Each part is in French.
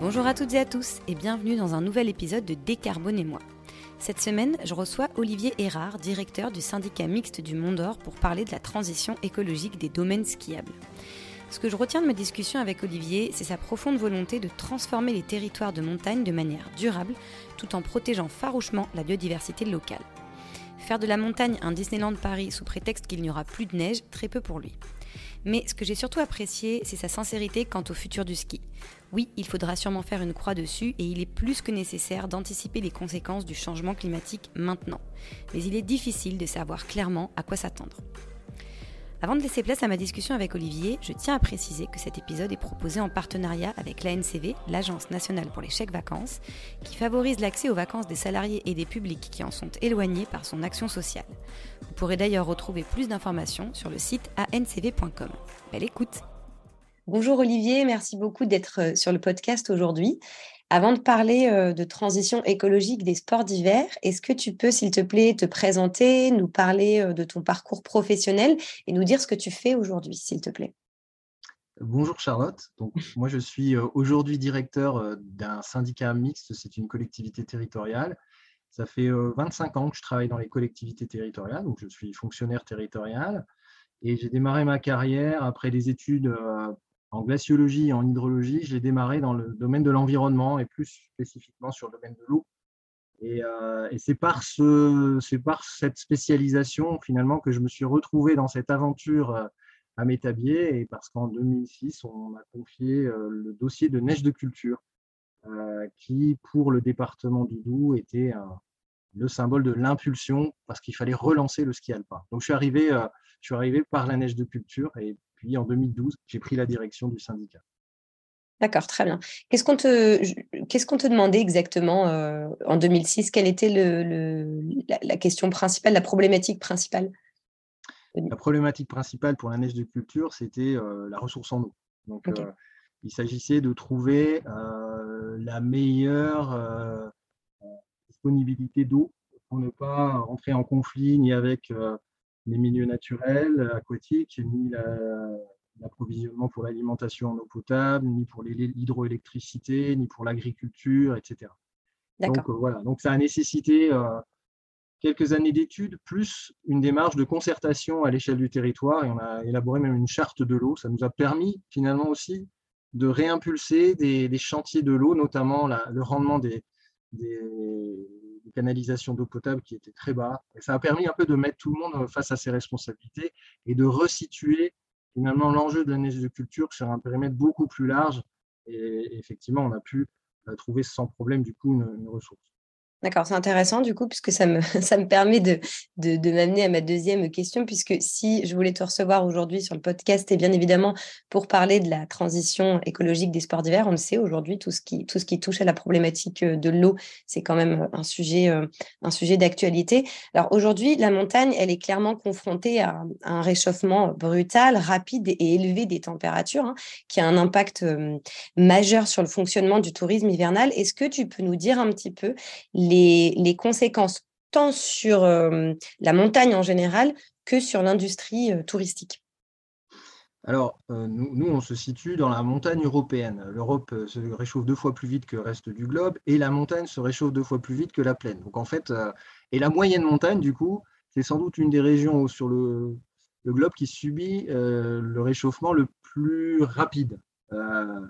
Bonjour à toutes et à tous et bienvenue dans un nouvel épisode de Décarbonez-moi. Cette semaine, je reçois Olivier Erard, directeur du syndicat mixte du Mont d'Or, pour parler de la transition écologique des domaines skiables. Ce que je retiens de ma discussion avec Olivier, c'est sa profonde volonté de transformer les territoires de montagne de manière durable, tout en protégeant farouchement la biodiversité locale. Faire de la montagne un Disneyland Paris sous prétexte qu'il n'y aura plus de neige, très peu pour lui. Mais ce que j'ai surtout apprécié, c'est sa sincérité quant au futur du ski. Oui, il faudra sûrement faire une croix dessus et il est plus que nécessaire d'anticiper les conséquences du changement climatique maintenant. Mais il est difficile de savoir clairement à quoi s'attendre. Avant de laisser place à ma discussion avec Olivier, je tiens à préciser que cet épisode est proposé en partenariat avec l'ANCV, l'Agence nationale pour les chèques vacances, qui favorise l'accès aux vacances des salariés et des publics qui en sont éloignés par son action sociale. Vous pourrez d'ailleurs retrouver plus d'informations sur le site ancv.com. Belle écoute Bonjour Olivier, merci beaucoup d'être euh, sur le podcast aujourd'hui. Avant de parler euh, de transition écologique des sports d'hiver, est-ce que tu peux, s'il te plaît, te présenter, nous parler euh, de ton parcours professionnel et nous dire ce que tu fais aujourd'hui, s'il te plaît? Bonjour Charlotte. Donc, moi, je suis euh, aujourd'hui directeur d'un syndicat mixte, c'est une collectivité territoriale. Ça fait 25 ans que je travaille dans les collectivités territoriales, donc je suis fonctionnaire territorial. Et j'ai démarré ma carrière après des études en glaciologie et en hydrologie, je l'ai démarré dans le domaine de l'environnement et plus spécifiquement sur le domaine de l'eau. Et, euh, c'est par, ce, par cette spécialisation finalement que je me suis retrouvé dans cette aventure euh, à Métabier et parce qu'en 2006, on m'a confié euh, le dossier de neige de culture qui, pour le département du Doubs, était le symbole de l'impulsion parce qu'il fallait relancer le ski alpin. Donc je suis arrivé, je suis arrivé par la neige de culture et puis en 2012, j'ai pris la direction du syndicat. D'accord, très bien. Qu'est-ce qu'on te, qu'est-ce qu'on te demandait exactement euh, en 2006 Quelle était le, la, question principale, la problématique principale? La problématique principale pour la neige de culture, c'était euh, la ressource en eau. Donc, euh, il s'agissait de trouver la meilleure disponibilité d'eau pour ne pas entrer en conflit ni avec les milieux naturels, aquatiques, ni l'approvisionnement pour l'alimentation en eau potable, ni pour l'hydroélectricité, ni pour l'agriculture, etc. Donc euh, voilà, donc ça a nécessité euh, quelques années d'études, plus une démarche de concertation à l'échelle du territoire, et on a élaboré même une charte de l'eau. Ça nous a permis finalement aussi de réimpulser des, chantiers de l'eau, notamment le rendement des, canalisation d'eau potable qui était très bas. Ça a permis un peu de mettre tout le monde face à ses responsabilités et de resituer finalement l'enjeu de la neige de culture sur un périmètre beaucoup plus large. Et effectivement, on a pu euh, trouver sans problème du coup une ressource. D'accord, c'est intéressant du coup, puisque ça me, ça me permet de, de, m'amener à ma deuxième question, puisque si je voulais te recevoir aujourd'hui sur le podcast, et bien évidemment pour parler de la transition écologique des sports d'hiver, on le sait aujourd'hui, tout, ce qui, tout ce qui touche à la problématique euh, de l'eau, c'est quand même un sujet, euh, un sujet d'actualité. Alors aujourd'hui, la montagne, elle est clairement confrontée à, un réchauffement brutal, rapide et élevé des températures, hein, qui a un impact euh, majeur sur le fonctionnement du tourisme hivernal. Est-ce que tu peux nous dire un petit peu les, conséquences tant sur euh, la montagne en général que sur l'industrie euh, touristique alors, euh, nous, on se situe dans la montagne européenne. L'Europe se réchauffe deux fois plus vite que le reste du globe et la montagne se réchauffe deux fois plus vite que la plaine. Donc, en fait, et la moyenne montagne, du coup, c'est sans doute une des régions sur le, le globe qui subit le réchauffement le plus rapide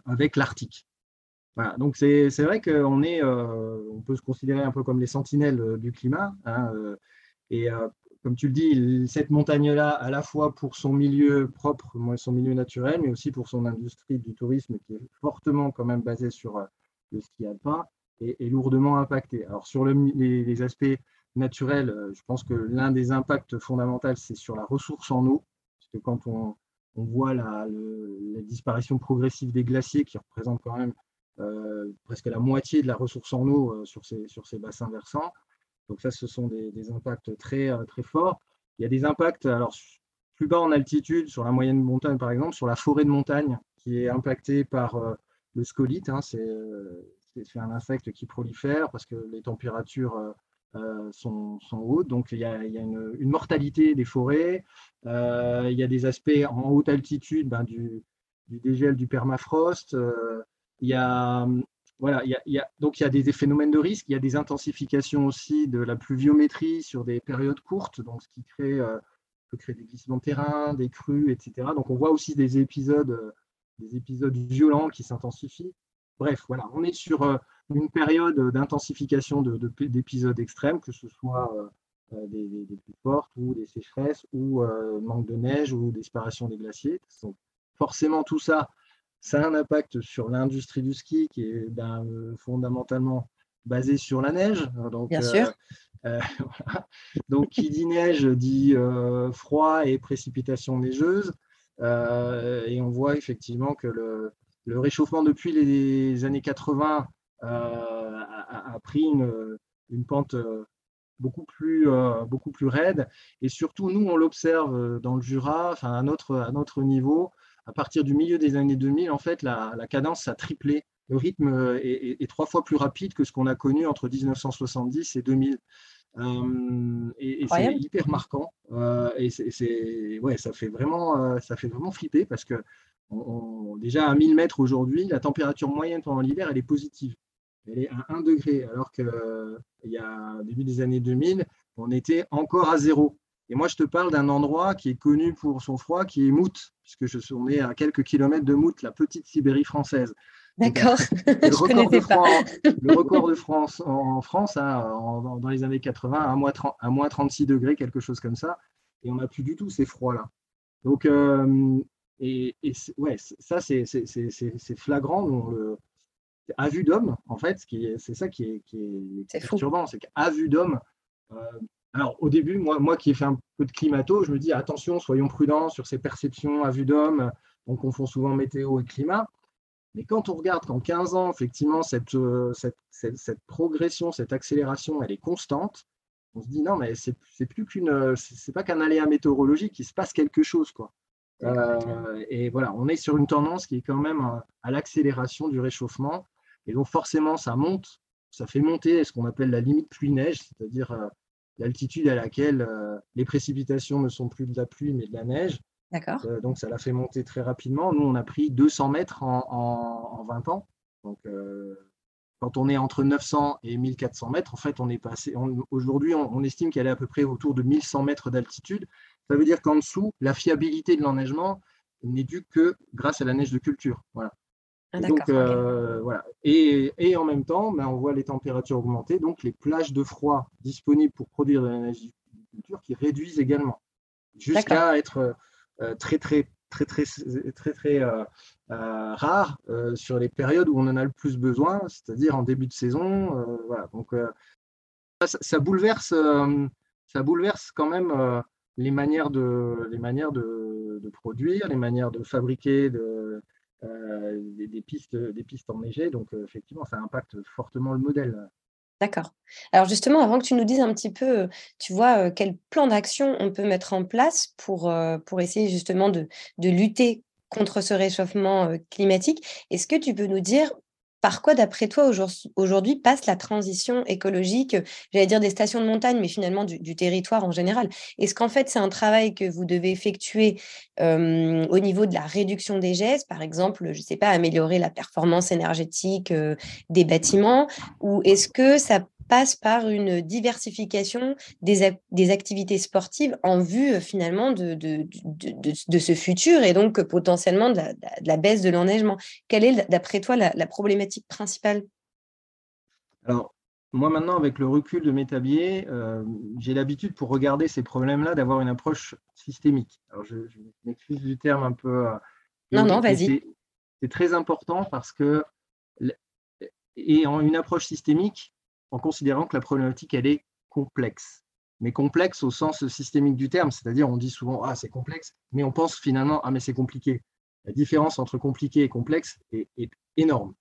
avec l'Arctique donc c'est vrai qu'on est, euh, on peut se considérer un peu comme les sentinelles euh, du climat. Hein, euh, et comme tu le dis, cette montagne-là, à la fois pour son milieu propre, son milieu naturel, mais aussi pour son industrie du tourisme qui est fortement quand même basée sur le ski alpin, est, lourdement impactée. Alors sur les, aspects naturels, je pense que l'un des impacts fondamentaux, c'est sur la ressource en eau, parce que quand on, voit la, la, disparition progressive des glaciers, qui représentent quand même presque la moitié de la ressource en eau euh, sur ces, sur ces bassins versants. Donc ça, ce sont des, impacts très, euh, très forts. Il y a des impacts, alors plus bas en altitude, sur la moyenne montagne par exemple, sur la forêt de montagne qui est impactée par le scolite. Hein, c'est un insecte qui prolifère parce que les températures sont, sont, hautes. Donc il y a, il y a une, une, mortalité des forêts. il y a des aspects en haute altitude ben, du, du, dégel du permafrost. Il y a voilà, il y, a, donc il y a des, phénomènes de risque, il y a des intensifications aussi de la pluviométrie sur des périodes courtes, donc ce qui crée, euh, peut créer des glissements de terrain, des crues, etc. Donc on voit aussi des épisodes, euh, des épisodes violents qui s'intensifient. Bref, voilà, on est sur euh, une période d'intensification d'épisodes extrêmes, que ce soit des, des, plus fortes ou des sécheresses ou manque de neige ou disparition des glaciers. Donc, forcément, tout ça, ça a un impact sur l'industrie du ski qui est ben, euh, fondamentalement basée sur la neige. Donc, Bien sûr. Euh, euh, Donc, qui dit neige dit froid et précipitation neigeuse. et on voit effectivement que le, réchauffement depuis les années 80 a, pris une, pente beaucoup plus, beaucoup plus raide. Et surtout, nous, on l'observe dans le Jura, enfin, à, notre, à notre niveau, à partir du milieu des années 2000, en fait, la, cadence a triplé. Le rythme euh, est, trois fois plus rapide que ce qu'on a connu entre 1970 et 2000. Euh, et, c'est hyper marquant. Euh, et c'est, ouais, ça fait vraiment, ça fait vraiment flipper parce que déjà à 1000 mètres aujourd'hui, la température moyenne pendant l'hiver, elle est positive. Elle est à 1 degré, alors qu'il y a début des années 2000, on était encore à zéro. Et moi, je te parle d'un endroit qui est connu pour son froid, qui est Mout, puisque je suis né à quelques kilomètres de Mout, la petite Sibérie française. D'accord, je connaissais pas. le record de France en France, hein, dans les années 80, à moins, 30, à moins 36 degrés, quelque chose comme ça. Et on n'a plus du tout ces froids-là. Donc, euh, et, ouais, ça, c'est flagrant. le, à vue d'homme, en fait, c'est ça qui est, qui est, perturbant, c'est qu'à vue d'homme, euh, alors, au début, moi, moi qui ai fait un peu de climato, je me dis attention, soyons prudents sur ces perceptions à vue d'homme. On confond souvent météo et climat. Mais quand on regarde qu'en 15 ans, effectivement, euh, cette, cette, progression, cette accélération, elle est constante, on se dit non, mais c'est plus qu'une, c'est pas qu'un aléa météorologique, il se passe quelque chose, quoi. Euh, et voilà, on est sur une tendance qui est quand même à, à l'accélération du réchauffement. Et donc forcément, ça monte, ça fait monter ce qu'on appelle la limite pluie-neige, c'est-à-dire euh, l'altitude à laquelle euh, les précipitations ne sont plus de la pluie mais de la neige. D'accord. Euh, donc ça l'a fait monter très rapidement. Nous, on a pris 200 mètres en, 20 ans. Donc euh, quand on est entre 900 et 1400 mètres, en fait, on est passé. Aujourd'hui, on, estime qu'elle est à peu près autour de 1100 mètres d'altitude. Ça veut dire qu'en dessous, la fiabilité de l'enneigement n'est due que grâce à la neige de culture. Voilà. Ah, donc, euh, voilà. Et, et, en même temps, ben, on voit les températures augmenter, donc les plages de froid disponibles pour produire de l'énergie qui réduisent également, jusqu'à être euh, très, très, très, très, très, très euh, rare sur les périodes où on en a le plus besoin, c'est-à-dire en début de saison. voilà. Donc, ça, ça, bouleverse, ça bouleverse quand même les manières de, les manières de, de produire, les manières de fabriquer, de euh, des, pistes, des pistes enneigées. Donc, euh, effectivement, ça impacte fortement le modèle. D'accord. Alors justement, avant que tu nous dises un petit peu, tu vois, quel plan d'action on peut mettre en place pour, pour essayer justement de, de lutter contre ce réchauffement climatique, est-ce que tu peux nous dire par quoi, d'après toi, aujourd'hui passe la transition écologique, j'allais dire des stations de montagne, mais finalement du, territoire en général? Est-ce qu'en fait, c'est un travail que vous devez effectuer au niveau de la réduction des gestes, par exemple, je ne sais pas, améliorer la performance énergétique des bâtiments, ou est-ce que ça passe par une diversification des, des activités sportives en vue euh, finalement de, de, de, ce futur et donc potentiellement de la, baisse de l'enneigement. Quelle est, d'après toi, la, problématique principale? Alors, moi maintenant, avec le recul de mes tabliers, euh, j'ai l'habitude pour regarder ces problèmes-là d'avoir une approche systémique. Alors, je, m'excuse du terme un peu. Euh, non, non, vas-y. C'est très important parce que, et en une approche systémique, en considérant que la problématique, elle est complexe. Mais complexe au sens systémique du terme, c'est-à-dire on dit souvent ah c'est complexe, mais on pense finalement ah mais c'est compliqué. La différence entre compliqué et complexe est, énorme.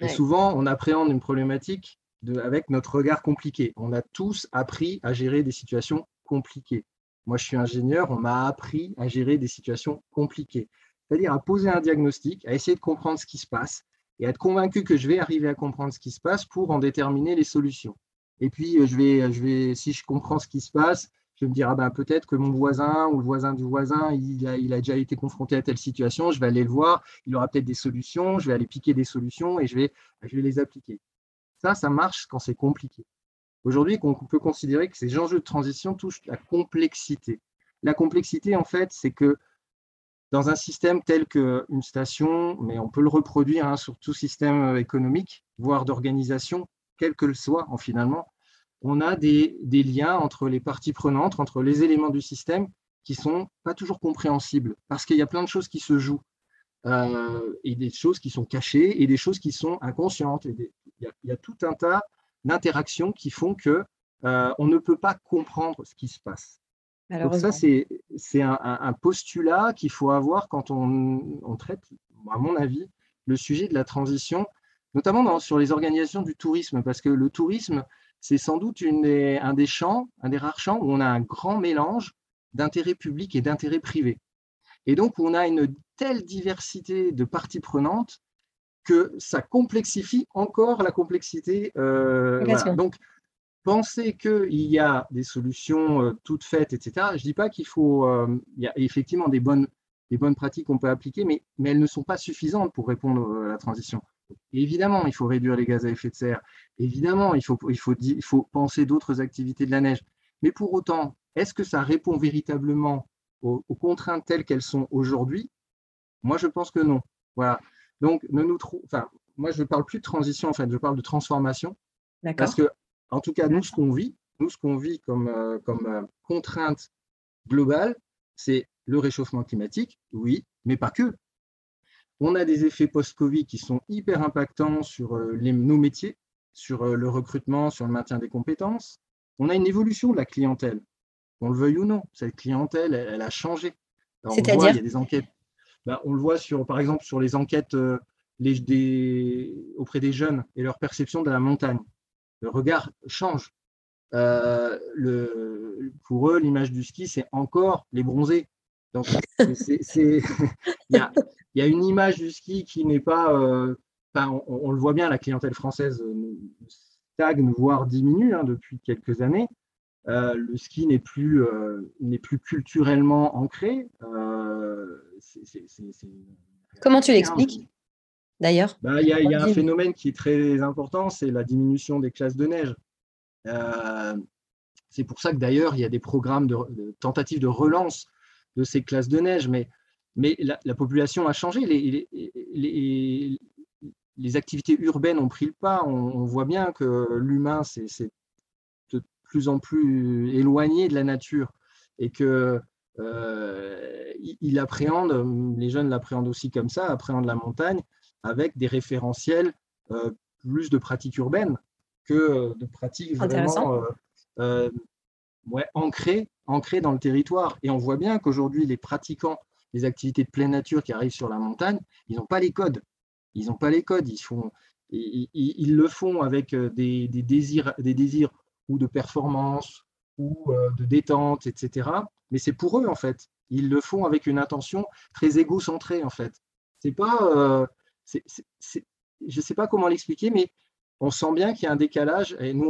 Et souvent on appréhende une problématique de, avec notre regard compliqué. On a tous appris à gérer des situations compliquées. Moi je suis ingénieur, on m'a appris à gérer des situations compliquées, c'est-à-dire à poser un diagnostic, à essayer de comprendre ce qui se passe, et être convaincu que je vais arriver à comprendre ce qui se passe pour en déterminer les solutions. Et puis, euh, je vais, je vais, si je comprends ce qui se passe, je vais me dire, ah ben, peut-être que mon voisin ou le voisin du voisin, il a, il a, déjà été confronté à telle situation, je vais aller le voir, il aura peut-être des solutions, je vais aller piquer des solutions et je vais, je vais les appliquer. Ça, ça marche quand c'est compliqué. Aujourd'hui, on peut considérer que ces enjeux de transition touchent la complexité. La complexité, en fait, c'est que dans un système tel qu'une station, mais on peut le reproduire hein, sur tout système euh, économique, voire d'organisation, quel que le soit en finalement, on a des, liens entre les parties prenantes, entre les éléments du système qui sont pas toujours compréhensibles, parce qu'il y a plein de choses qui se jouent, euh, et des choses qui sont cachées, et des choses qui sont inconscientes. il, y a, tout un tas d'interactions qui font que euh, on ne peut pas comprendre ce qui se passe. Donc ça, c'est un, postulat qu'il faut avoir quand on, traite, à mon avis, le sujet de la transition, notamment sur les organisations du tourisme, parce que le tourisme, c'est sans doute un des champs, un des rares champs où on a un grand mélange d'intérêts publics et d'intérêts privés. Et donc, on a une telle diversité de parties prenantes que ça complexifie encore la complexité. Euh, donc, penser qu'il y a des solutions euh, toutes faites, etc., je ne dis pas qu'il faut. Euh, il y a effectivement des bonnes, des bonnes pratiques qu'on peut appliquer, mais, mais elles ne sont pas suffisantes pour répondre à la transition. évidemment, il faut réduire les gaz à effet de serre. Évidemment, il faut, il faut, il faut penser d'autres activités de la neige. Mais pour autant, est-ce que ça répond véritablement aux, aux contraintes telles qu'elles sont aujourd'hui? Moi, je pense que non. Voilà. Donc, ne nous enfin, moi, je ne parle plus de transition, en fait, je parle de transformation. Parce que, en tout cas, nous, ce qu'on vit, nous, ce qu'on vit comme, euh, comme euh, contrainte globale, c'est le réchauffement climatique, oui, mais pas que. On a des effets post-Covid qui sont hyper impactants sur euh, les, nos métiers, sur le recrutement, sur le maintien des compétences. On a une évolution de la clientèle, qu'on le veuille ou non. Cette clientèle, elle, a changé. C'est-à-dire Il y a des enquêtes bah, on le voit sur, par exemple sur les enquêtes auprès des jeunes et leur perception de la montagne. Le regard change. Euh, pour eux, l'image du ski, c'est encore les bronzés. Donc, il, y a, une image du ski qui n'est pas. Euh, on, le voit bien, la clientèle française stagne, voire diminue hein, depuis quelques années. le ski n'est plus, n'est plus culturellement ancré. Comment tu l'expliques? D'ailleurs bah, Il y a, un phénomène qui est très important, c'est la diminution des classes de neige. Euh, c'est pour ça que d'ailleurs, il y a des programmes de, tentatives de relance de ces classes de neige, mais, mais la, population a changé. Les, les, les, activités urbaines ont pris le pas. On, voit bien que l'humain, c'est de plus en plus éloigné de la nature et que euh, il, appréhende, les jeunes l'appréhendent aussi comme ça, appréhendent la montagne avec des référentiels euh, plus de pratiques urbaines que euh, de pratiques vraiment ouais, ancrées, ancrées dans le territoire. Et on voit bien qu'aujourd'hui, les pratiquants des activités de pleine nature qui arrivent sur la montagne, ils n'ont pas les codes. Ils n'ont pas les codes. Ils, font, ils, le font avec des, des, désirs, des désirs ou de performance ou de détente, etc mais c'est pour eux en fait. Ils le font avec une intention très égocentrée en fait. C'est pas, euh, je ne sais pas comment l'expliquer, mais on sent bien qu'il y a un décalage. Et nous,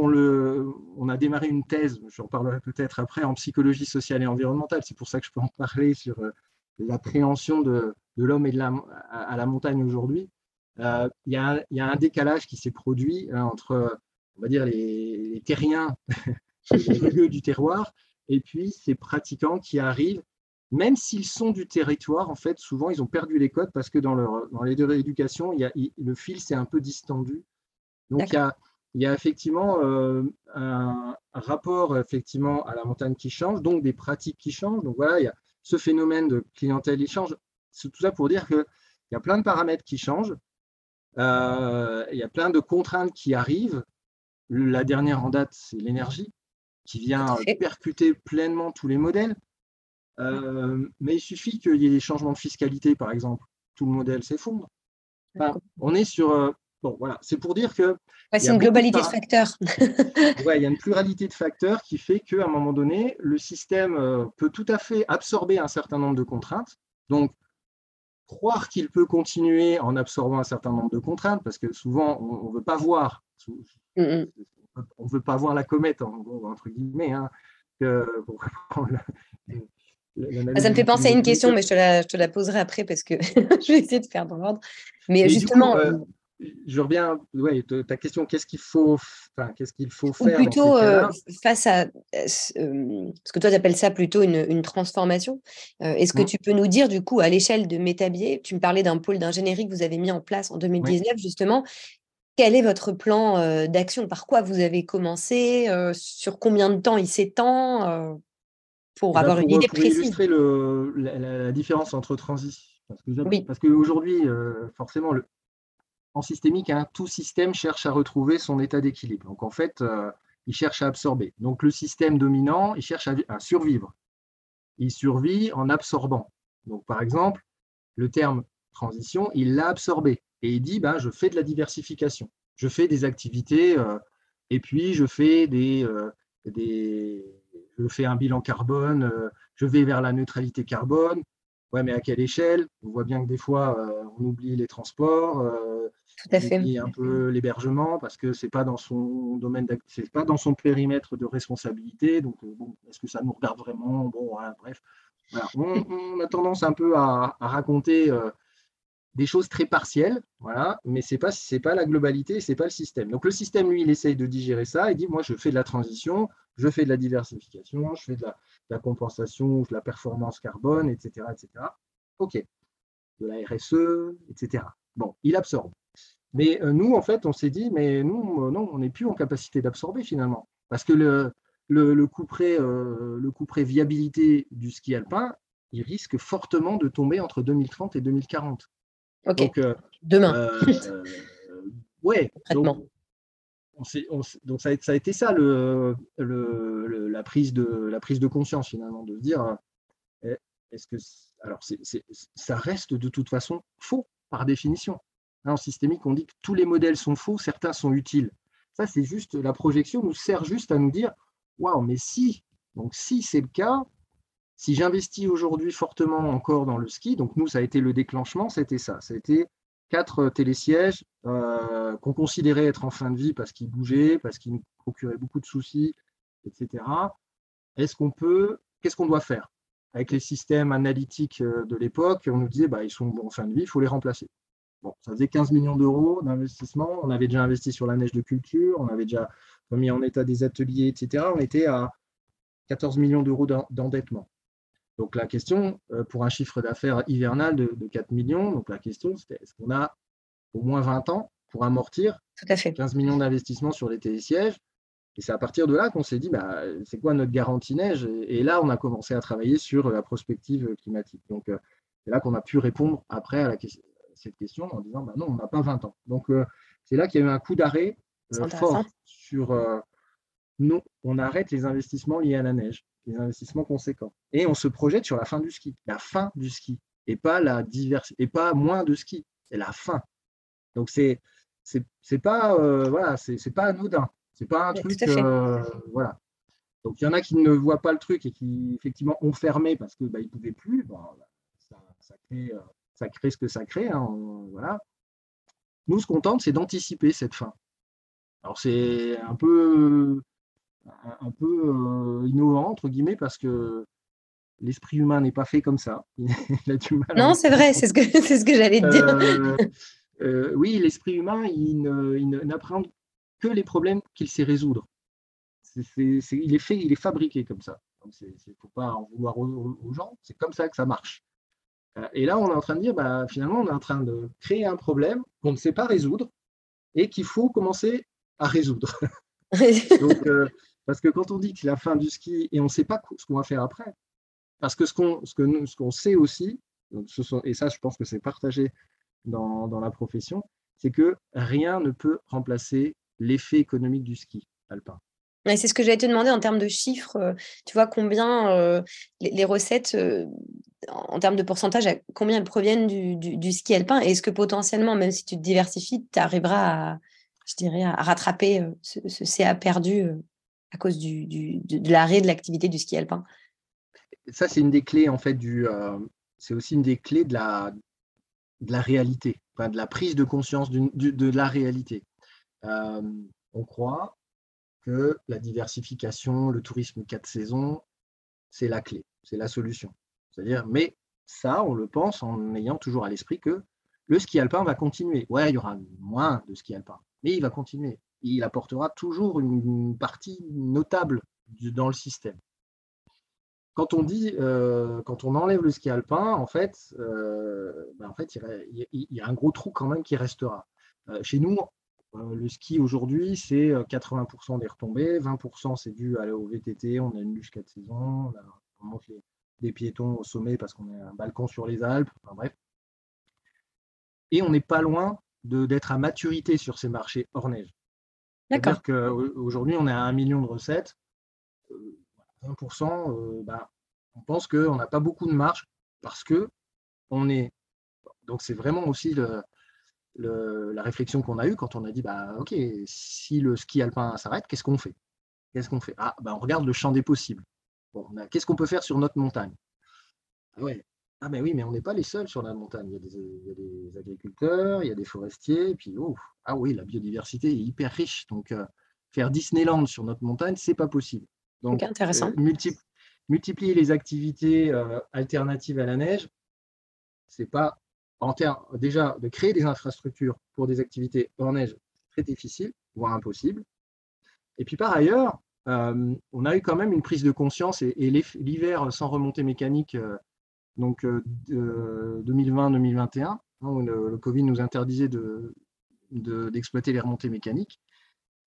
on, a démarré une thèse, j'en parlerai peut-être après, en psychologie sociale et environnementale. C'est pour ça que je peux en parler sur euh, l'appréhension de, l'homme et de la, à, la montagne aujourd'hui. Euh, il, y a, un décalage qui s'est produit hein, entre, on va dire, les, terriens, les rugueux du terroir, et puis ces pratiquants qui arrivent, même s'ils sont du territoire, en fait, souvent ils ont perdu les codes parce que dans, leur, dans les deux rééducations, il y a, le fil s'est un peu distendu. Donc il y, a, il y a, effectivement euh, un, rapport effectivement à la montagne qui change, donc des pratiques qui changent. Donc voilà, il y a ce phénomène de clientèle qui change. C'est tout ça pour dire qu'il y a plein de paramètres qui changent. Euh, il y a plein de contraintes qui arrivent. La dernière en date, c'est l'énergie qui vient percuter pleinement tous les modèles. Euh, mais il suffit qu'il y ait des changements de fiscalité, par exemple, tout le modèle s'effondre. on est sur. Euh, bon, voilà, c'est pour dire que. c'est une globalité de, facteurs. ouais, il y a une pluralité de facteurs qui fait qu'à un moment donné, le système euh, peut tout à fait absorber un certain nombre de contraintes. Donc, croire qu'il peut continuer en absorbant un certain nombre de contraintes, parce que souvent, on ne veut pas voir. Mm, mm on ne veut pas voir la comète, entre guillemets. Hein. Ah, ça me fait penser à une question, mais je te, la, je te la poserai après parce que je vais essayer de faire dans l'ordre. Mais justement. Euh, je reviens, ouais, ta question, qu'est-ce qu'il faut, qu'est-ce qu'il faut faire Ou plutôt euh, face à, euh, ce que toi tu appelles ça plutôt une, une transformation. Est-ce que mmh. tu peux nous dire du coup à l'échelle de Métabier, tu me parlais d'un pôle d'ingénierie que vous avez mis en place en 2019 justement. Quel est votre plan d'action? Par quoi vous avez commencé? Sur combien de temps il s'étend? Pour bah, avoir une idée pour illustrer le, la, différence entre transition. Parce oui. Parce qu'aujourd'hui, forcément, le, en systémique, hein, tout système cherche à retrouver son état d'équilibre. Donc en fait, euh, il cherche à absorber. Donc le système dominant, il cherche à, survivre. Il survit en absorbant. Donc par exemple, le terme transition, il l'a absorbé et il dit ben, je fais de la diversification. Je fais des activités euh, et puis je fais des, euh, des, je fais un bilan carbone, je vais vers la neutralité carbone. Ouais, mais à quelle échelle? On voit bien que des fois, on oublie les transports, tout à fait. un peu l'hébergement parce que c'est pas dans son domaine, c'est pas dans son périmètre de responsabilité. Donc, euh, bon, est-ce que ça nous regarde vraiment? Bon, bref. On, a tendance un peu à, raconter euh, des choses très partielles, voilà, mais c'est pas c'est pas la globalité, c'est pas le système. Donc le système, lui, il essaye de digérer ça. Il dit, moi, je fais de la transition, je fais de la diversification, je fais de la, compensation, de la performance carbone, etc., etc. Ok, de la RSE, etc. Bon, il absorbe. Mais euh, nous, en fait, on s'est dit, mais nous, euh, non, on n'est plus en capacité d'absorber finalement. Parce que le, le, coup près, euh, le coup près viabilité du ski alpin, il risque fortement de tomber entre 2030 et 2040. Ok. Donc, Demain. ouais. Donc, donc ça, a, ça, a, été ça le, le, la, prise de, la prise de conscience finalement, de se dire, eh, est-ce que alors ça reste de toute façon faux par définition en systémique, on dit que tous les modèles sont faux, certains sont utiles. Ça, c'est juste la projection nous sert juste à nous dire waouh, mais si, donc si c'est le cas, si j'investis aujourd'hui fortement encore dans le ski, donc nous, ça a été le déclenchement, c'était ça. Été quatre télésièges euh, qu'on considérait être en fin de vie parce qu'ils bougeaient, parce qu'ils nous procuraient beaucoup de soucis, etc. Est-ce qu'on peut, qu'est-ce qu'on doit faire? Avec les systèmes analytiques euh, de l'époque, on nous disait bah, ils sont en fin de vie, il faut les remplacer. Bon, ça faisait 15 millions d'euros d'investissement. On avait déjà investi sur la neige de culture, on avait déjà mis en état des ateliers, etc. On était à 14 millions d'euros d'endettement. Donc la question, euh, pour un chiffre d'affaires hivernal de, 4 millions, donc la question c'était est-ce qu'on a au moins 20 ans pour amortir 15 millions d'investissements sur les télésièges? Et c'est à partir de là qu'on s'est dit, bah, c'est quoi notre garantie neige? Et, là, on a commencé à travailler sur la prospective climatique. Donc euh, c'est là qu'on a pu répondre après à la question, cette question en disant bah non, on n'a pas 20 ans. Donc, euh, c'est là qu'il y a eu un coup d'arrêt euh, fort sur euh, non, on arrête les investissements liés à la neige, les investissements conséquents. Et on se projette sur la fin du ski, la fin du ski, et pas la diversité, et pas moins de ski, c'est la fin. Donc, c'est c'est pas voilà, c'est pas anodin. C'est pas un truc voilà. Donc il y en a qui ne voient pas le truc et qui effectivement ont fermé parce que bah, ils pouvaient plus. Bah, ça, ça, crée ça crée ce que ça crée. Hein, voilà. Nous, ce qu'on tente, c'est d'anticiper cette fin. Alors, c'est un peu, un peu euh, innovant, entre guillemets, parce que l'esprit humain n'est pas fait comme ça. non, c'est vrai, c'est ce que, ce que j'allais te dire. Euh, euh, oui, l'esprit humain, il, n'apprend que les problèmes qu'il sait résoudre. il est fait, il est fabriqué comme ça. Il ne faut pas en vouloir aux gens, c'est comme ça que ça marche. Et là, on est en train de dire, bah, finalement, on est en train de créer un problème qu'on ne sait pas résoudre et qu'il faut commencer à résoudre. Euh, parce que quand on dit que c'est la fin du ski et on ne sait pas ce qu'on va faire après, parce que ce qu'on ce qu'on sait aussi, et ça, je pense que c'est partagé dans, dans la profession, c'est que rien ne peut remplacer l'effet économique du ski alpin. C'est ce que j'allais te demander en termes de chiffres. Euh, tu vois combien euh, les, recettes, euh, en termes de pourcentage, combien elles proviennent du, ski alpin? Est-ce que potentiellement, même si tu te diversifies, tu arriveras à, je dirais, à rattraper ce, CA perdu à cause du, de, l'arrêt de l'activité du ski alpin Ça, c'est une des clés, en fait, du, c'est aussi une des clés de la, de la réalité, de la prise de conscience de la réalité. on croit que la diversification, le tourisme quatre saisons, c'est la clé, c'est la solution. C'est-à-dire, mais ça, on le pense en ayant toujours à l'esprit que le ski alpin va continuer. Ouais, il y aura moins de ski alpin, mais il va continuer. Il apportera toujours une partie notable dans le système. Quand on dit, euh, quand on enlève le ski alpin, en fait, euh, ben, il y, a un gros trou quand même qui restera. Euh, chez nous, le ski aujourd'hui, c'est 80% des retombées, 20% c'est dû au VTT, on a une luge 4 saisons, on, monte des piétons au sommet parce qu'on a un balcon sur les Alpes, bref. Et on n'est pas loin d'être à maturité sur ces marchés hors neige. C'est-à-dire qu'aujourd'hui, on est à 1 million de recettes. 20%, euh, bah, on pense qu'on n'a pas beaucoup de marge parce que on est. Donc, c'est vraiment aussi la réflexion qu'on a eue quand on a dit bah, OK, si le ski alpin s'arrête, qu'est-ce qu'on fait? Qu'est-ce qu'on fait? Ah, bah, on regarde le champ des possibles. Bon, qu'est-ce qu'on peut faire sur notre montagne? Ah, ouais. Ah, mais oui, mais on n'est pas les seuls sur la montagne. Il y, a des, agriculteurs, il y a des forestiers, et puis, oh, ah oui, la biodiversité est hyper riche. Donc, euh, faire Disneyland sur notre montagne, c'est pas possible. Donc, intéressant. Euh, multiplier les activités euh, alternatives à la neige, c'est pas en termes déjà de créer des infrastructures pour des activités en neige très difficile, voire impossible. Et puis par ailleurs, on a eu quand même une prise de conscience et, l'hiver sans remontée mécanique, donc 2020-2021, hein, où le, Covid nous interdisait d'exploiter les remontées mécaniques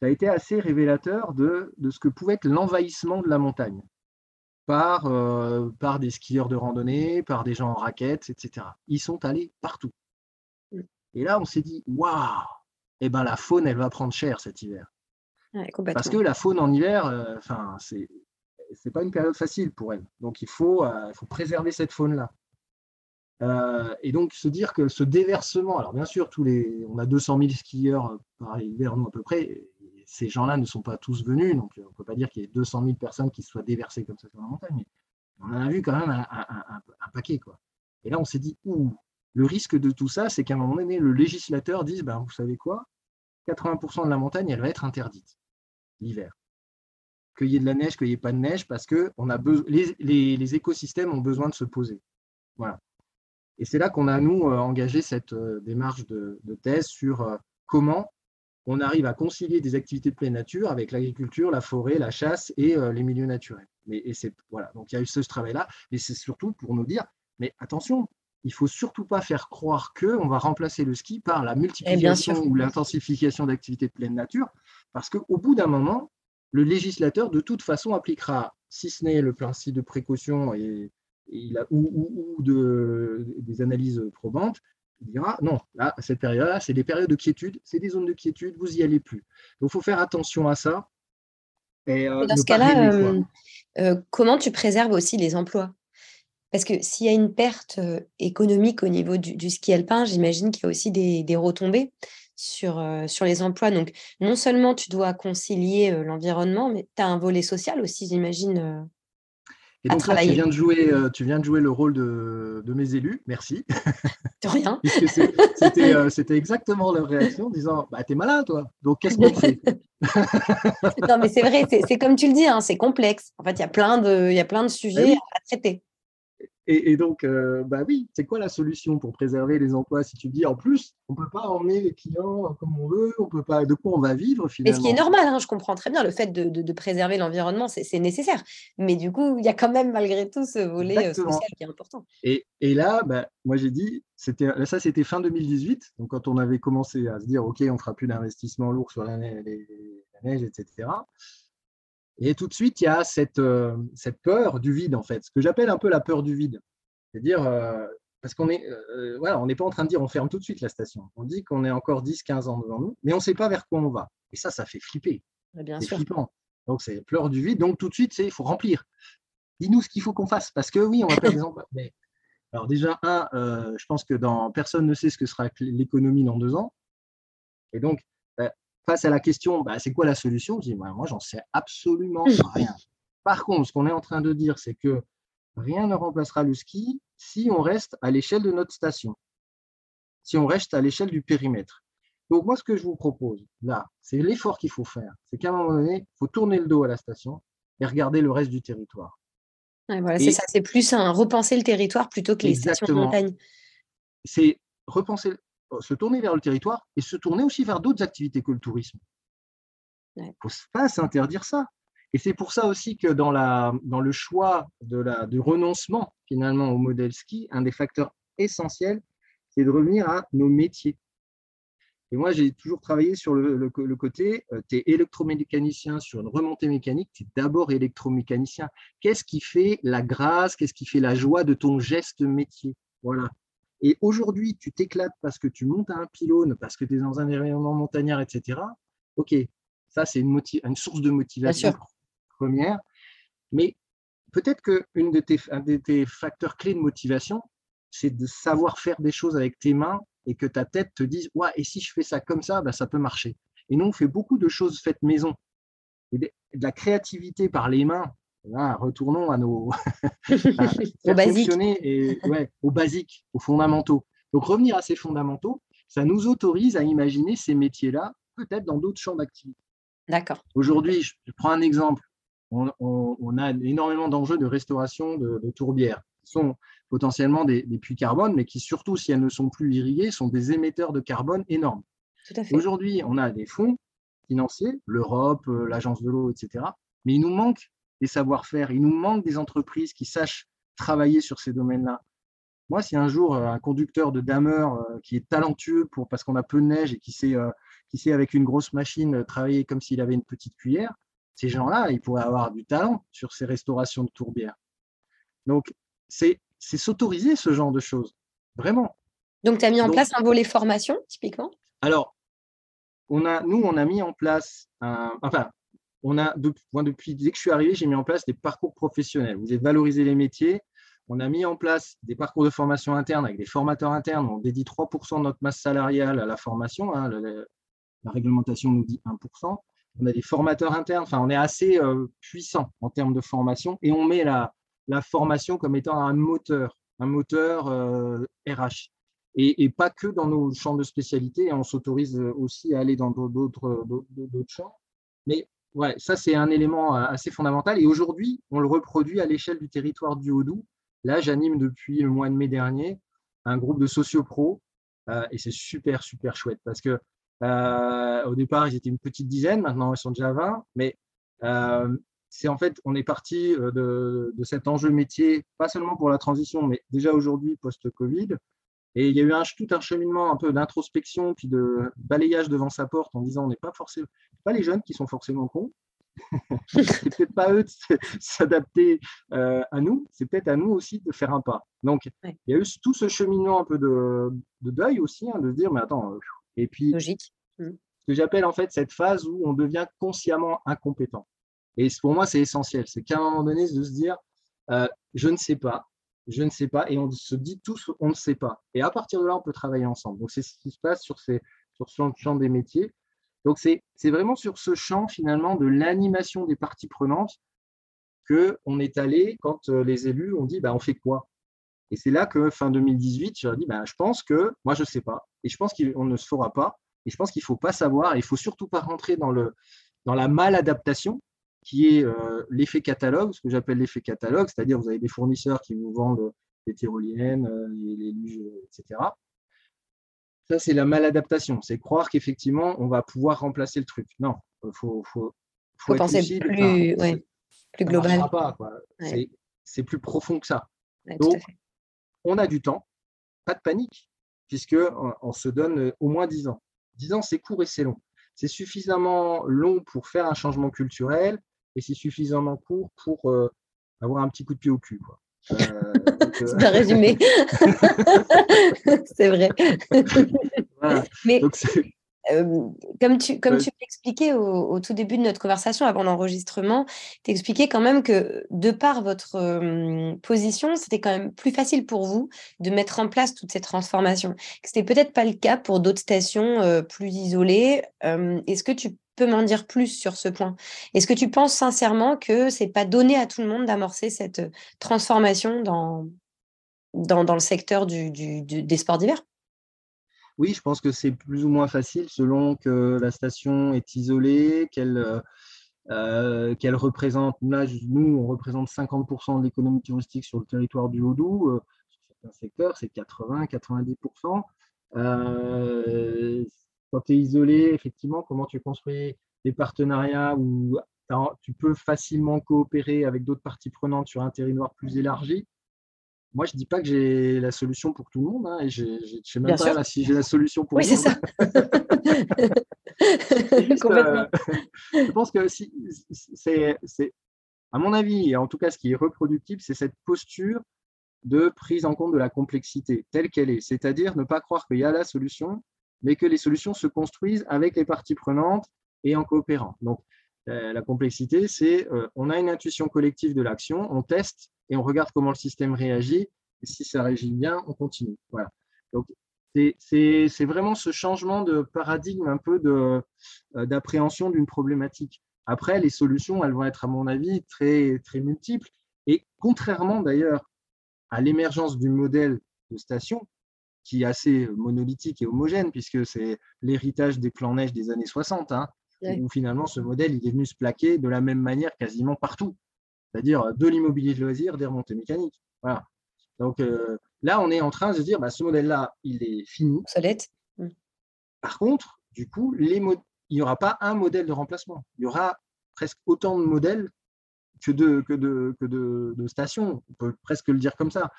ça a été assez révélateur de, ce que pouvait être l'envahissement de la montagne par, euh, par des skieurs de randonnée, par des gens en raquettes, etc. Ils sont allés partout. Et là, on s'est dit, waouh, eh ben, la faune, elle va prendre cher cet hiver. Parce que la faune en hiver, euh, enfin, c'est pas une période facile pour elle. Donc il faut, euh, préserver cette faune-là. et donc se dire que ce déversement, alors bien sûr, tous les, on a 200 000 skieurs par hiver, à peu près, ces gens-là ne sont pas tous venus, donc on ne peut pas dire qu'il y ait 200 000 personnes qui soient déversées comme ça sur la montagne, mais on en a vu quand même un, paquet. Quoi. Et là, on s'est dit, ouh, le risque de tout ça, c'est qu'à un moment donné, le législateur dise, ben, vous savez quoi, 80% de la montagne, elle va être interdite l'hiver. Qu'il y ait de la neige, qu'il n'y ait pas de neige, parce que on a les, les, écosystèmes ont besoin de se poser. Voilà. Et c'est là qu'on a, nous, euh, engagé cette euh, démarche de, thèse sur euh, comment on arrive à concilier des activités de pleine nature avec l'agriculture, la forêt, la chasse et euh, les milieux naturels. Mais, et c'est, voilà, donc il y a eu ce, travail-là, mais c'est surtout pour nous dire, mais attention, il faut surtout pas faire croire que on va remplacer le ski par la multiplication ou l'intensification d'activités de pleine nature, parce qu'au bout d'un moment, le législateur de toute façon appliquera, si ce n'est le principe de précaution et, ou, de, des analyses probantes, il dira non, là, cette période-là, c'est des périodes de quiétude, c'est des zones de quiétude, vous n'y allez plus. Donc, il faut faire attention à ça. Et, euh, dans ce cas-là, euh, euh, comment tu préserves aussi les emplois? Parce que s'il y a une perte économique au niveau du, ski alpin, j'imagine qu'il y a aussi des, des retombées sur, sur les emplois. Donc, non seulement tu dois concilier l'environnement, mais tu as un volet social aussi, j'imagine. Et donc là, tu viens, de jouer, euh, tu viens de jouer le rôle de, mes élus, merci. De rien. Euh, c'était exactement leur réaction en disant bah, T'es malin, toi, donc qu'est-ce qu'on fait? Non, mais c'est vrai, c'est comme tu le dis, hein, c'est complexe. En fait, il y, a plein de, de sujets bah à traiter. Et, donc, euh, bah oui, c'est quoi la solution pour préserver les emplois Si tu dis en plus, on ne peut pas emmener les clients comme on veut, on peut pas, de quoi on va vivre finalement. Mais ce qui est normal, hein, je comprends très bien, le fait de, préserver l'environnement, c'est nécessaire. Mais du coup, il y a quand même malgré tout ce volet euh, social qui est important. Et, là, bah, moi j'ai dit, ça c'était fin 2018, donc quand on avait commencé à se dire, OK, on ne fera plus d'investissement lourd sur la neige etc. Et tout de suite, il y a cette, euh, cette peur du vide, en fait, ce que j'appelle un peu la peur du vide. C'est-à-dire, euh, parce qu'on est, euh, voilà, on n'est pas en train de dire on ferme tout de suite la station. On dit qu'on est encore 10, 15 ans devant nous, mais on ne sait pas vers quoi on va. Et ça, ça fait flipper. Bien sûr. Flippant. Donc, c'est peur du vide. Donc, tout de suite, c'est il faut remplir. Dis-nous ce qu'il faut qu'on fasse. Parce que oui, on va faire des emplois. Mais, alors, déjà, un, je pense que dans, personne ne sait ce que sera l'économie dans deux ans. Et donc, face à la question, bah, c'est quoi la solution? Je dis, bah, moi, j'en sais absolument rien. Par contre, ce qu'on est en train de dire, c'est que rien ne remplacera le ski si on reste à l'échelle de notre station, si on reste à l'échelle du périmètre. Donc moi, ce que je vous propose, là, c'est l'effort qu'il faut faire. C'est qu'à un moment donné, il faut tourner le dos à la station et regarder le reste du territoire. voilà, c'est ça, c'est plus un repenser le territoire plutôt que les stations de montagne. C'est repenser, se tourner vers le territoire et se tourner aussi vers d'autres activités que le tourisme. Il ne faut pas s'interdire ça. Et c'est pour ça aussi que dans, la, dans le choix de la, du renoncement finalement au modèle ski, un des facteurs essentiels, c'est de revenir à nos métiers. Et moi, j'ai toujours travaillé sur le, côté, euh, tu es électromécanicien sur une remontée mécanique, tu es d'abord électromécanicien. Qu'est-ce qui fait la grâce, qu'est-ce qui fait la joie de ton geste métier? Voilà. Et aujourd'hui, tu t'éclates parce que tu montes à un pylône, parce que tu es dans un environnement montagnard, etc. OK, ça, c'est une, une, source de motivation première. Mais peut-être qu'un de tes, de tes facteurs clés de motivation, c'est de savoir faire des choses avec tes mains et que ta tête te dise ouais, et si je fais ça comme ça, bah, ça peut marcher. Et nous, on fait beaucoup de choses faites maison. Et de, la créativité par les mains, retournons à nos au basique. Et, ouais, aux basiques, aux fondamentaux. Donc revenir à ces fondamentaux, ça nous autorise à imaginer ces métiers-là peut-être dans d'autres champs d'activité. D'accord. Aujourd'hui, je prends un exemple. On, a énormément d'enjeux de restauration de, tourbières, qui sont potentiellement des, puits carbone, mais qui surtout, si elles ne sont plus irriguées, sont des émetteurs de carbone énormes. Aujourd'hui, on a des fonds financiers, l'Europe, euh, l'Agence de l'eau, etc. Mais il nous manque des savoir-faire, il nous manque des entreprises qui sachent travailler sur ces domaines-là. Moi, si un jour euh, un conducteur de dameur euh, qui est talentueux pour, parce qu'on a peu de neige et qui sait, qui sait avec une grosse machine travailler comme s'il avait une petite cuillère, ces gens-là, ils pourraient avoir du talent sur ces restaurations de tourbières. Donc, c'est s'autoriser ce genre de choses, vraiment. Donc, tu as mis en place un volet formation, typiquement? Alors, on a, nous, on a mis en place, un, enfin, on a, depuis, dès que je suis arrivé, j'ai mis en place des parcours professionnels. Vous avez valorisé les métiers. On a mis en place des parcours de formation interne avec des formateurs internes. On dédie 3% de notre masse salariale à la formation. Hein. la, réglementation nous dit 1% on a des formateurs internes, enfin, on est assez euh, puissant en termes de formation et on met la, formation comme étant un moteur, un moteur RH. Euh, et, pas que dans nos champs de spécialité, on s'autorise aussi à aller dans d'autres champs. Mais ouais, ça, c'est un élément euh, assez fondamental. Et aujourd'hui, on le reproduit à l'échelle du territoire du Haut-Doubs. Là, j'anime depuis le mois de mai dernier un groupe de sociopros et c'est super, super chouette parce que euh, au départ, ils étaient une petite dizaine, maintenant ils sont déjà 20, mais euh, c'est en fait, on est parti euh, de, cet enjeu métier, pas seulement pour la transition, mais déjà aujourd'hui post-Covid. Et il y a eu un, tout un cheminement un peu d'introspection, puis de balayage devant sa porte en disant on n'est pas forcément, pas les jeunes qui sont forcément cons. c'est peut-être pas eux de s'adapter à nous, c'est peut-être à nous aussi de faire un pas. Donc, il y a eu tout ce cheminement un peu de, deuil aussi, hein, de se dire mais attends, et puis, Logique. Mmh. ce que j'appelle en fait cette phase où on devient consciemment incompétent. Et pour moi, c'est essentiel. C'est qu'à un moment donné, de se dire, euh, je ne sais pas, je ne sais pas, et on se dit tous, on ne sait pas. Et à partir de là, on peut travailler ensemble. Donc, c'est ce qui se passe sur, ces, sur ce champ des métiers. Donc, c'est vraiment sur ce champ, finalement, de l'animation des parties prenantes qu'on est allé quand euh, les élus ont dit, bah, on fait quoi? Et c'est là que fin 2018, je leur dit, ben, je pense que moi, je ne sais pas. Et je pense qu'on ne se fera pas. Et je pense qu'il ne faut pas savoir. Et il ne faut surtout pas rentrer dans, le, dans la maladaptation, qui est euh, l'effet catalogue, ce que j'appelle l'effet catalogue, c'est-à-dire vous avez des fournisseurs qui vous vendent des tyroliennes, euh, les, luges, etc. Ça, c'est la maladaptation. C'est croire qu'effectivement, on va pouvoir remplacer le truc. Non, il faut, faut, faut, penser plus, plus global. C'est plus profond que ça. Donc, on a du temps, pas de panique, puisqu'on on se donne euh, au moins 10 ans. 10 ans, c'est court et c'est long. C'est suffisamment long pour faire un changement culturel et c'est suffisamment court pour euh, avoir un petit coup de pied au cul. Euh, c'est bien résumé. c'est vrai. Mais comme tu, comme tu l'expliquais au, tout début de notre conversation, avant l'enregistrement, tu expliquais quand même que de par votre position, c'était quand même plus facile pour vous de mettre en place toutes ces transformations. C'était peut-être pas le cas pour d'autres stations plus isolées. Est-ce que tu peux m'en dire plus sur ce point? Est-ce que tu penses sincèrement que c'est pas donné à tout le monde d'amorcer cette transformation dans, dans, dans le secteur du, des sports d'hiver? Oui, je pense que c'est plus ou moins facile selon que la station est isolée, qu'elle euh, qu'elle représente, là, nous, on représente 50% de l'économie touristique sur le territoire du Haut-Doubs. Euh, sur certains secteurs, c'est 80-90%. Euh, quand tu es isolé, effectivement, comment tu construis des partenariats où tu peux facilement coopérer avec d'autres parties prenantes sur un territoire plus élargi? Moi, je ne dis pas que j'ai la solution pour tout le monde. Hein, et je ne sais même pas si j'ai la solution pour oui, c'est ça. Euh, je pense que si, c'est, à mon avis, et en tout cas, ce qui est reproductible, c'est cette posture de prise en compte de la complexité telle qu'elle est. C'est-à-dire ne pas croire qu'il y a la solution, mais que les solutions se construisent avec les parties prenantes et en coopérant. Donc, la complexité, c'est euh, on a une intuition collective de l'action, on teste et on regarde comment le système réagit. Et si ça réagit bien, on continue. Voilà. Donc, c'est vraiment ce changement de paradigme un peu euh, d'appréhension d'une problématique. Après, les solutions, elles vont être, à mon avis, très, très multiples. Et contrairement d'ailleurs à l'émergence du modèle de station, qui est assez monolithique et homogène, puisque c'est l'héritage des plans neige des années 60, hein, où finalement ce modèle il est venu se plaquer de la même manière quasiment partout c'est-à-dire de l'immobilier de loisirs, des remontées mécaniques. Voilà. Donc euh, là, on est en train de se dire, bah, ce modèle-là, il est fini. Mmh. Par contre, du coup, les il n'y aura pas un modèle de remplacement. Il y aura presque autant de modèles que de, que de, que de, stations. On peut presque le dire comme ça.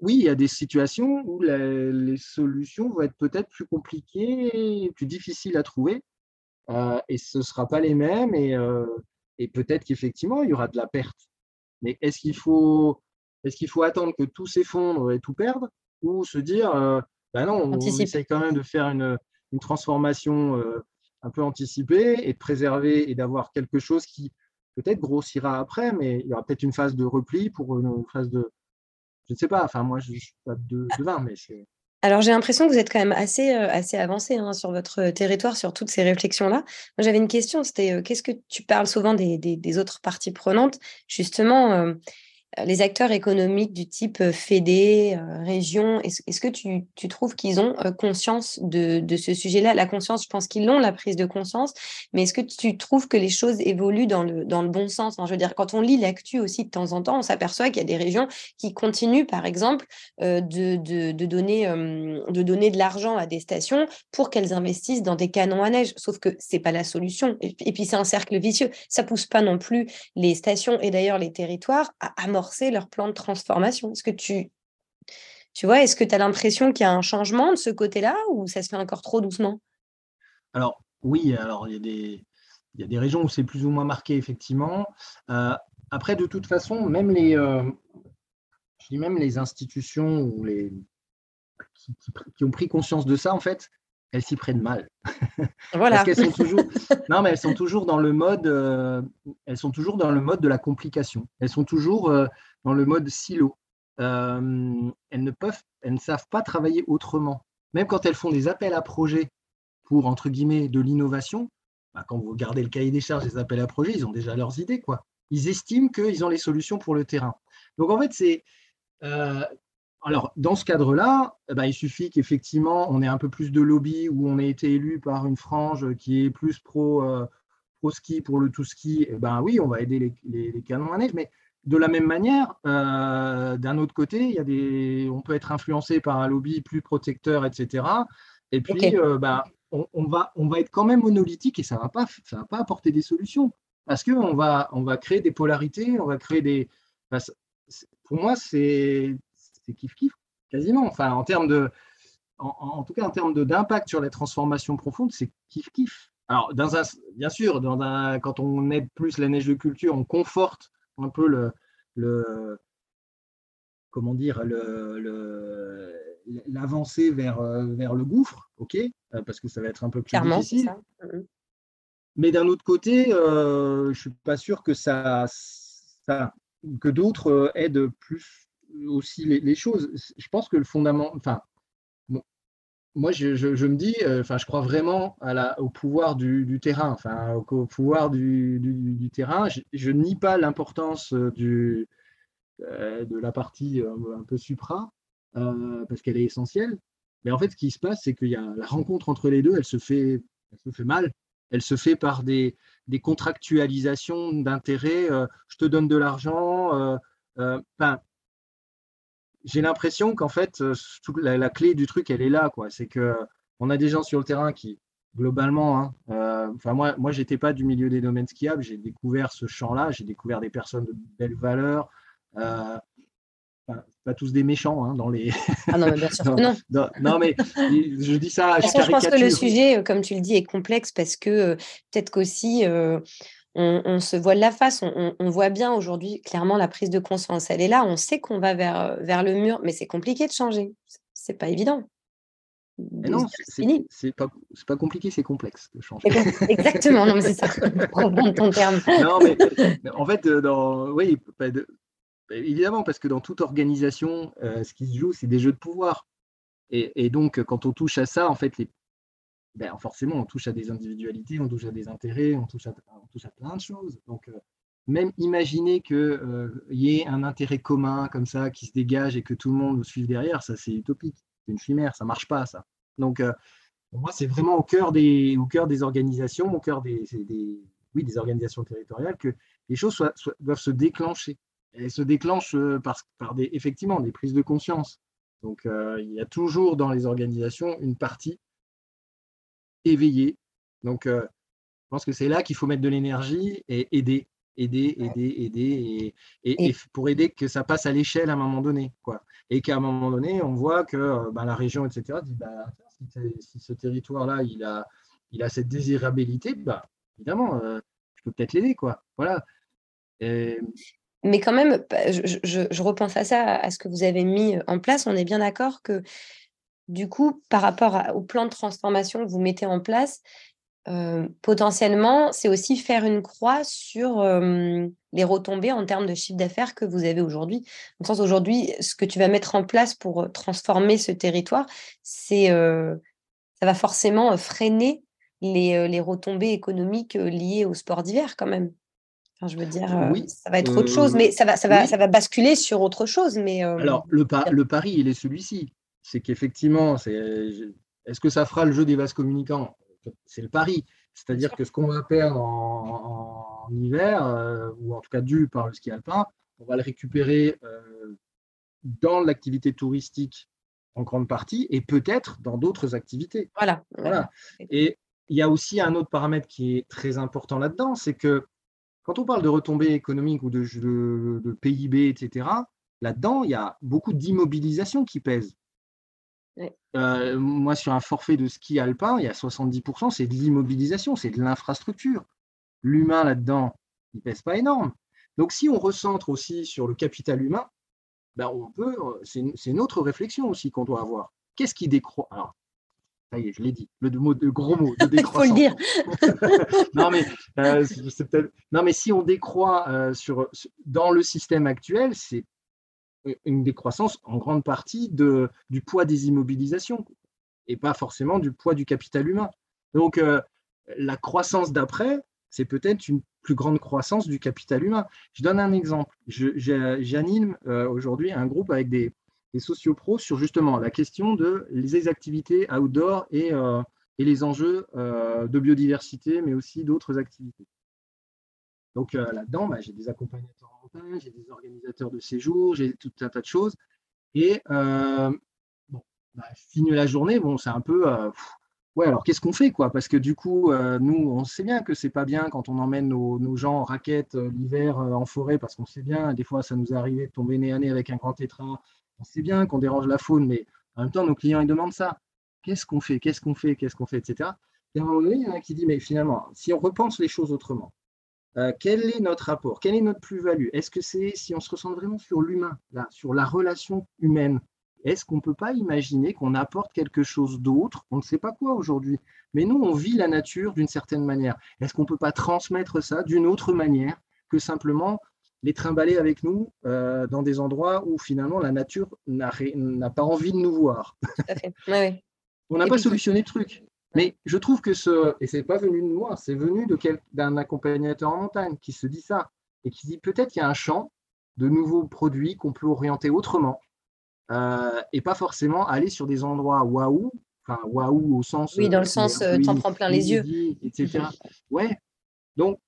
Oui, il y a des situations où les solutions vont être peut-être plus compliquées, plus difficiles à trouver, euh, et ce ne sera pas les mêmes. Et, euh, et peut-être qu'effectivement, il y aura de la perte. Mais est-ce qu'il faut, est qu'il faut attendre que tout s'effondre et tout perdre ou se dire, euh, bah non, on, essaie quand même de faire une, transformation euh, un peu anticipée et de préserver et d'avoir quelque chose qui peut-être grossira après, mais il y aura peut-être une phase de repli pour une phase de, je ne sais pas, enfin moi je ne suis pas de, de vin, mais c'est... Alors j'ai l'impression que vous êtes quand même assez, euh, assez avancé hein, sur votre territoire, sur toutes ces réflexions-là. Moi j'avais une question, c'était euh, qu'est-ce que tu parles souvent des, autres parties prenantes? Justement, euh, euh, les acteurs économiques du type euh, Fédé, euh, région, est-ce que tu, trouves qu'ils ont conscience de, ce sujet-là? La conscience, je pense qu'ils l'ont, la prise de conscience, mais est-ce que tu trouves que les choses évoluent dans le, bon sens? Je veux dire, quand on lit l'actu aussi de temps en temps, on s'aperçoit qu'il y a des régions qui continuent, par exemple, de, donner, de l'argent à des stations pour qu'elles investissent dans des canons à neige, sauf que c'est pas la solution. Et, puis c'est un cercle vicieux. Ça pousse pas non plus les stations et d'ailleurs les territoires à leur plan de transformation Est-ce que tu, tu vois, est-ce que tu as l'impression qu'il y a un changement de ce côté-là ou ça se fait encore trop doucement? Alors, oui, alors il y a des, il y a des régions où c'est plus ou moins marqué, effectivement. Euh, après, de toute façon, même les, euh, je dis même les institutions qui, ont pris conscience de ça, en fait, elles s'y prennent mal. Voilà. Parce qu'elles sont toujours, non, mais elles sont toujours dans le mode, euh, elles sont toujours dans le mode de la complication. Elles sont toujours euh, dans le mode silo. Euh, elles ne peuvent, elles ne savent pas travailler autrement. Même quand elles font des appels à projets pour entre guillemets de l'innovation, bah, quand vous regardez le cahier des charges des appels à projets, ils ont déjà leurs idées quoi. Ils estiment qu'ils ont les solutions pour le terrain. Donc en fait, c'est alors, dans ce cadre-là, eh ben, il suffit qu'effectivement, on ait un peu plus de lobby où on ait été élu par une frange qui est plus pro, euh, ski pour le tout ski. Eh ben oui, on va aider les, canons à neige, mais de la même manière, euh, d'un autre côté, il y a des, on peut être influencé par un lobby plus protecteur, etc. Et puis, euh, ben, on, va, on va être quand même monolithique et ça ne va, pas, va pas apporter des solutions parce qu'on va, on va créer des polarités, on va créer des. pour moi, c'est kiff-kiff, quasiment. Enfin, en termes de, en, tout cas, en termes d'impact sur les transformations profondes, c'est kiff-kiff. Alors, dans un, bien sûr, dans un, quand on aide plus la neige de culture, on conforte un peu le, le comment dire, le, l'avancée vers, vers le gouffre, ok, parce que ça va être un peu plus difficile. Mm-hmm. Mais d'un autre côté, euh, je ne suis pas sûr que ça, ça que d'autres aident plus aussi les, choses. Je pense que le fondament, enfin, moi je, me dis, euh, enfin, je crois vraiment à la, au pouvoir du, terrain, enfin, au, pouvoir du, terrain. Je, je, nie pas l'importance euh, du, euh, de la partie un peu supra, parce qu'elle est essentielle. Mais en fait, ce qui se passe, c'est qu'il y a la rencontre entre les deux, elle se fait, elle se fait mal. Elle se fait par des, des contractualisations d'intérêts. Je te donne de l'argent. Euh, j'ai l'impression qu'en fait, la, la, clé du truc, elle est là. C'est qu'on a des gens sur le terrain qui, globalement, hein, enfin moi, moi j'étais pas du milieu des domaines skiables. J'ai découvert ce champ-là. J'ai découvert des personnes de belles valeurs pas tous des méchants hein, dans les. Ah non, mais bien sûr non. non. mais je dis ça. je, je pense que le sujet, euh, comme tu le dis, est complexe parce que euh, peut-être qu'aussi. Euh, on, se voit de la face, on, voit bien aujourd'hui clairement la prise de conscience. Elle est là, on sait qu'on va vers, vers le mur, mais c'est compliqué de changer. C'est pas évident. non, c'est pas, pas compliqué, c'est complexe de changer. Exactement, non, mais c'est ça. Reprendre ton terme. Non, mais en fait, dans, oui, bah, évidemment, parce que dans toute organisation, euh, ce qui se joue, c'est des jeux de pouvoir. Et, donc, quand on touche à ça, en fait, les, ben, forcément, on touche à des individualités, on touche à des intérêts, on touche à, touche à plein de choses. Donc, euh, même imaginer qu'il euh, y ait un intérêt commun comme ça qui se dégage et que tout le monde nous suive derrière, ça, c'est utopique. C'est une chimère, ça marche pas, ça. Donc, pour moi, c'est vraiment au cœur, des, au cœur des organisations, au cœur des, oui, des organisations territoriales que les choses doivent se déclencher elle se déclenche euh, par, par des, effectivement des prises de conscience. Donc, euh, il y a toujours dans les organisations une partie éveillée. Donc, euh, je pense que c'est là qu'il faut mettre de l'énergie et aider, aider, aider, aider, et, pour aider que ça passe à l'échelle à un moment donné. Quoi. Et qu'à un moment donné, on voit que bah, la région, etc., dit bah, si, ce territoire-là, il a, il a cette désirabilité, bah, évidemment, je peux peut-être l'aider. Quoi. Voilà. Et, mais quand même, je, repense à ça, à ce que vous avez mis en place. On est bien d'accord que, du coup, par rapport au plan de transformation que vous mettez en place, potentiellement, c'est aussi faire une croix sur les retombées en termes de chiffre d'affaires que vous avez aujourd'hui. Dans le sens, aujourd'hui, ce que tu vas mettre en place pour transformer ce territoire, c'est ça va forcément freiner les, les retombées économiques liées au sport d'hiver quand même je veux dire, euh, oui, ça va être autre chose, mais ça va, ça va, ça va basculer sur autre chose. Mais euh, alors le, le pari, il est celui-ci, c'est qu'effectivement, c'est est-ce que ça fera le jeu des vases communicants? C'est le pari, c'est-à-dire que ce qu'on va perdre en, hiver, euh, ou en tout cas dû par le ski alpin, on va le récupérer dans l'activité touristique en grande partie, et peut-être dans d'autres activités. Voilà. voilà. Et il y a aussi un autre paramètre qui est très important là-dedans, c'est que quand on parle de retombées économiques ou de, PIB, etc., là-dedans, il y a beaucoup d'immobilisation qui pèse. Euh, moi, sur un forfait de ski alpin, il y a 70%, c'est de l'immobilisation, c'est de l'infrastructure. L'humain là-dedans, il ne pèse pas énorme. Donc, si on recentre aussi sur le capital humain, ben on peut, euh, c'est une autre réflexion aussi qu'on doit avoir. Qu'est-ce qui décroît? Ça y est, je l'ai dit, le mot, de gros mot de décroissance. Il faut le dire. non, mais, euh, non, mais si on décroît euh, sur, dans le système actuel, c'est une décroissance en grande partie du poids des immobilisations et pas forcément du poids du capital humain. Donc, euh, la croissance d'après, c'est peut-être une plus grande croissance du capital humain. Je donne un exemple. J'anime aujourd'hui un groupe avec des, des sociopros sur justement la question de les activités outdoor et, euh, les enjeux euh, de biodiversité, mais aussi d'autres activités. Donc euh, là-dedans, bah, j'ai des accompagnateurs j'ai des organisateurs de séjours, j'ai tout un tas de choses. Et bon, bah, la journée, bon, c'est un peu ouais, alors qu'est-ce qu'on fait quoi? Parce que du coup, nous, on sait bien que c'est pas bien quand on emmène nos, gens en raquette l'hiver en forêt, parce qu'on sait bien, des fois, ça nous est arrivé de tomber nez à nez avec un grand tétra on sait bien qu'on dérange la faune, mais en même temps, nos clients, ils demandent ça. Qu'est-ce qu'on fait? Qu'est-ce qu'on fait? Qu'est-ce qu'on fait? Etc. Et à un moment donné, il y en a qui dit, mais finalement, si on repense les choses autrement, euh, quel est notre rapport? Quelle est notre plus-value? Est-ce que c'est si on se ressent vraiment sur l'humain, là, sur la relation humaine Est-ce qu'on ne peut pas imaginer qu'on apporte quelque chose d'autre? On ne sait pas quoi aujourd'hui, mais nous, on vit la nature d'une certaine manière. Est-ce qu'on ne peut pas transmettre ça d'une autre manière que simplement les trimballer avec nous euh, dans des endroits où finalement la nature n'a pas envie de nous voir? On n'a pas solutionné le truc. Mais je trouve que ce, et c'est pas venu de moi, c'est venu d'un accompagnateur en montagne qui se dit ça et qui dit peut-être qu'il y a un champ de nouveaux produits qu'on peut orienter autrement et pas forcément aller sur des endroits waouh, enfin waouh au sens. Oui, dans le sens, t'en prends plein les yeux. Etc. Ouais. Donc,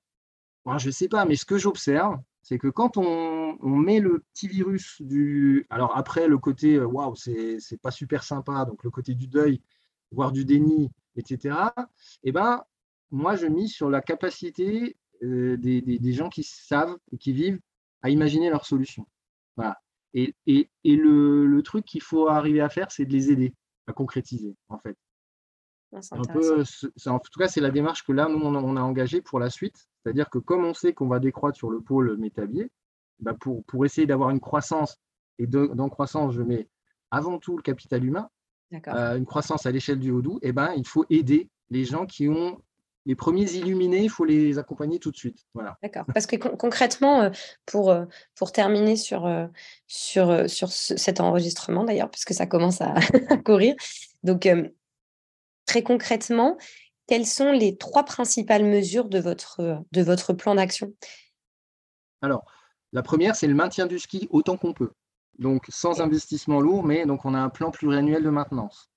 moi, je ne sais pas, mais ce que j'observe, c'est que quand on, met le petit virus du. Alors après, le côté waouh, c'est pas super sympa, donc le côté du deuil, voire du déni, etc. Eh ben, moi, je mise sur la capacité euh, des, gens qui savent et qui vivent à imaginer leurs solutions. Voilà. Et, le, truc qu'il faut arriver à faire, c'est de les aider à concrétiser, en fait. Ah, un peu, en tout cas, c'est la démarche que là, nous, on a, on a engagée pour la suite. C'est-à-dire que comme on sait qu'on va décroître sur le pôle métabier, bah pour, pour, essayer d'avoir une croissance, et dans croissance, je mets avant tout le capital humain, euh, une croissance à l'échelle du Haut-Doubs, eh ben, il faut aider les gens qui ont les premiers illuminés, il faut les accompagner tout de suite. Voilà. D'accord. Parce que concrètement, euh, pour, euh, pour terminer sur, sur, sur cet enregistrement d'ailleurs, puisque ça commence à, courir, donc très concrètement, quelles sont les trois principales mesures de votre, de votre plan d'action? Alors, la première, c'est le maintien du ski autant qu'on peut donc sans investissement lourd, mais donc on a un plan pluriannuel de maintenance,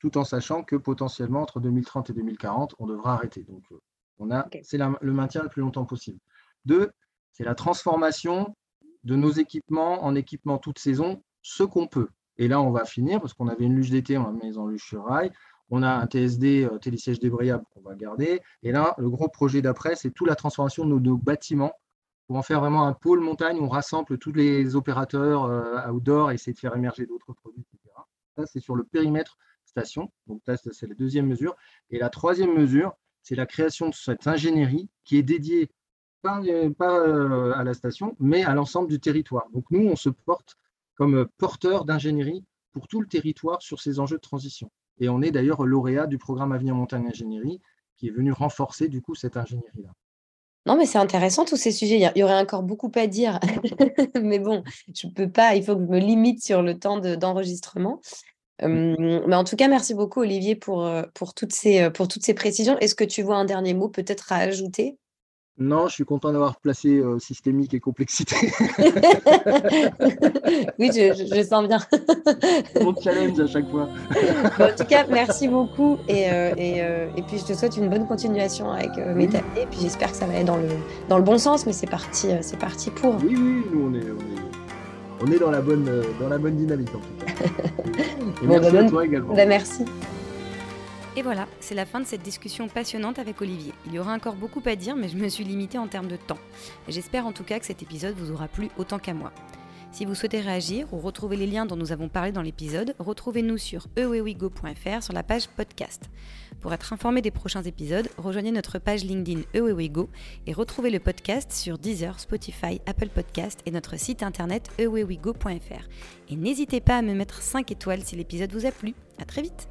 tout en sachant que potentiellement entre 2030 et 2040, on devra arrêter. Donc euh, on a, c'est le maintien le plus longtemps possible. Deux, c'est la transformation de nos équipements en équipements toute saison, ce qu'on peut. Et là, on va finir parce qu'on avait une luge d'été, on l'a mis en luge sur rail. On a un TSD, euh, télésiège débrayable qu'on va garder. Et là, le gros projet d'après, c'est toute la transformation de nos bâtiments pour en faire vraiment un pôle montagne, on rassemble tous les opérateurs euh, outdoor et essayer de faire émerger d'autres produits, etc. Ça, c'est sur le périmètre station. Donc, ça, c'est la deuxième mesure. Et la troisième mesure, c'est la création de cette ingénierie qui est dédiée pas, pas euh, à la station, mais à l'ensemble du territoire. Donc, nous, on se porte comme porteur d'ingénierie pour tout le territoire sur ces enjeux de transition. Et on est d'ailleurs lauréat du programme Avenir Montagne Ingénierie qui est venu renforcer du coup cette ingénierie-là. Non, mais c'est intéressant tous ces sujets. Il y, aurait encore beaucoup à dire. mais bon, je ne peux pas, il faut que je me limite sur le temps d'enregistrement. mais en tout cas, merci beaucoup, Olivier, pour, pour, toutes, ces, pour toutes ces précisions. Est-ce que tu vois un dernier mot peut-être à ajouter? Non, je suis content d'avoir placé euh, systémique et complexité. oui, je, sens bien. Mon challenge à chaque fois. en tout cas, merci beaucoup. Et, euh, euh, et, puis, je te souhaite une bonne continuation avec mes Et puis, j'espère que ça va aller dans le, dans le bon sens, mais c'est parti, c'est parti pour. Oui, oui, nous, on est, on est, dans, la bonne, dans la bonne dynamique, en tout cas. merci à toi également. Bah, merci. Et voilà, c'est la fin de cette discussion passionnante avec Olivier. Il y aura encore beaucoup à dire, mais je me suis limitée en termes de temps. J'espère en tout cas que cet épisode vous aura plu autant qu'à moi. Si vous souhaitez réagir ou retrouver les liens dont nous avons parlé dans l'épisode, retrouvez-nous sur ewewigo.fr sur la page podcast. Pour être informé des prochains épisodes, rejoignez notre page LinkedIn ewewigo et retrouvez le podcast sur Deezer, Spotify, Apple Podcast et notre site internet ewewigo.fr. Et n'hésitez pas à me mettre 5 étoiles si l'épisode vous a plu. À très vite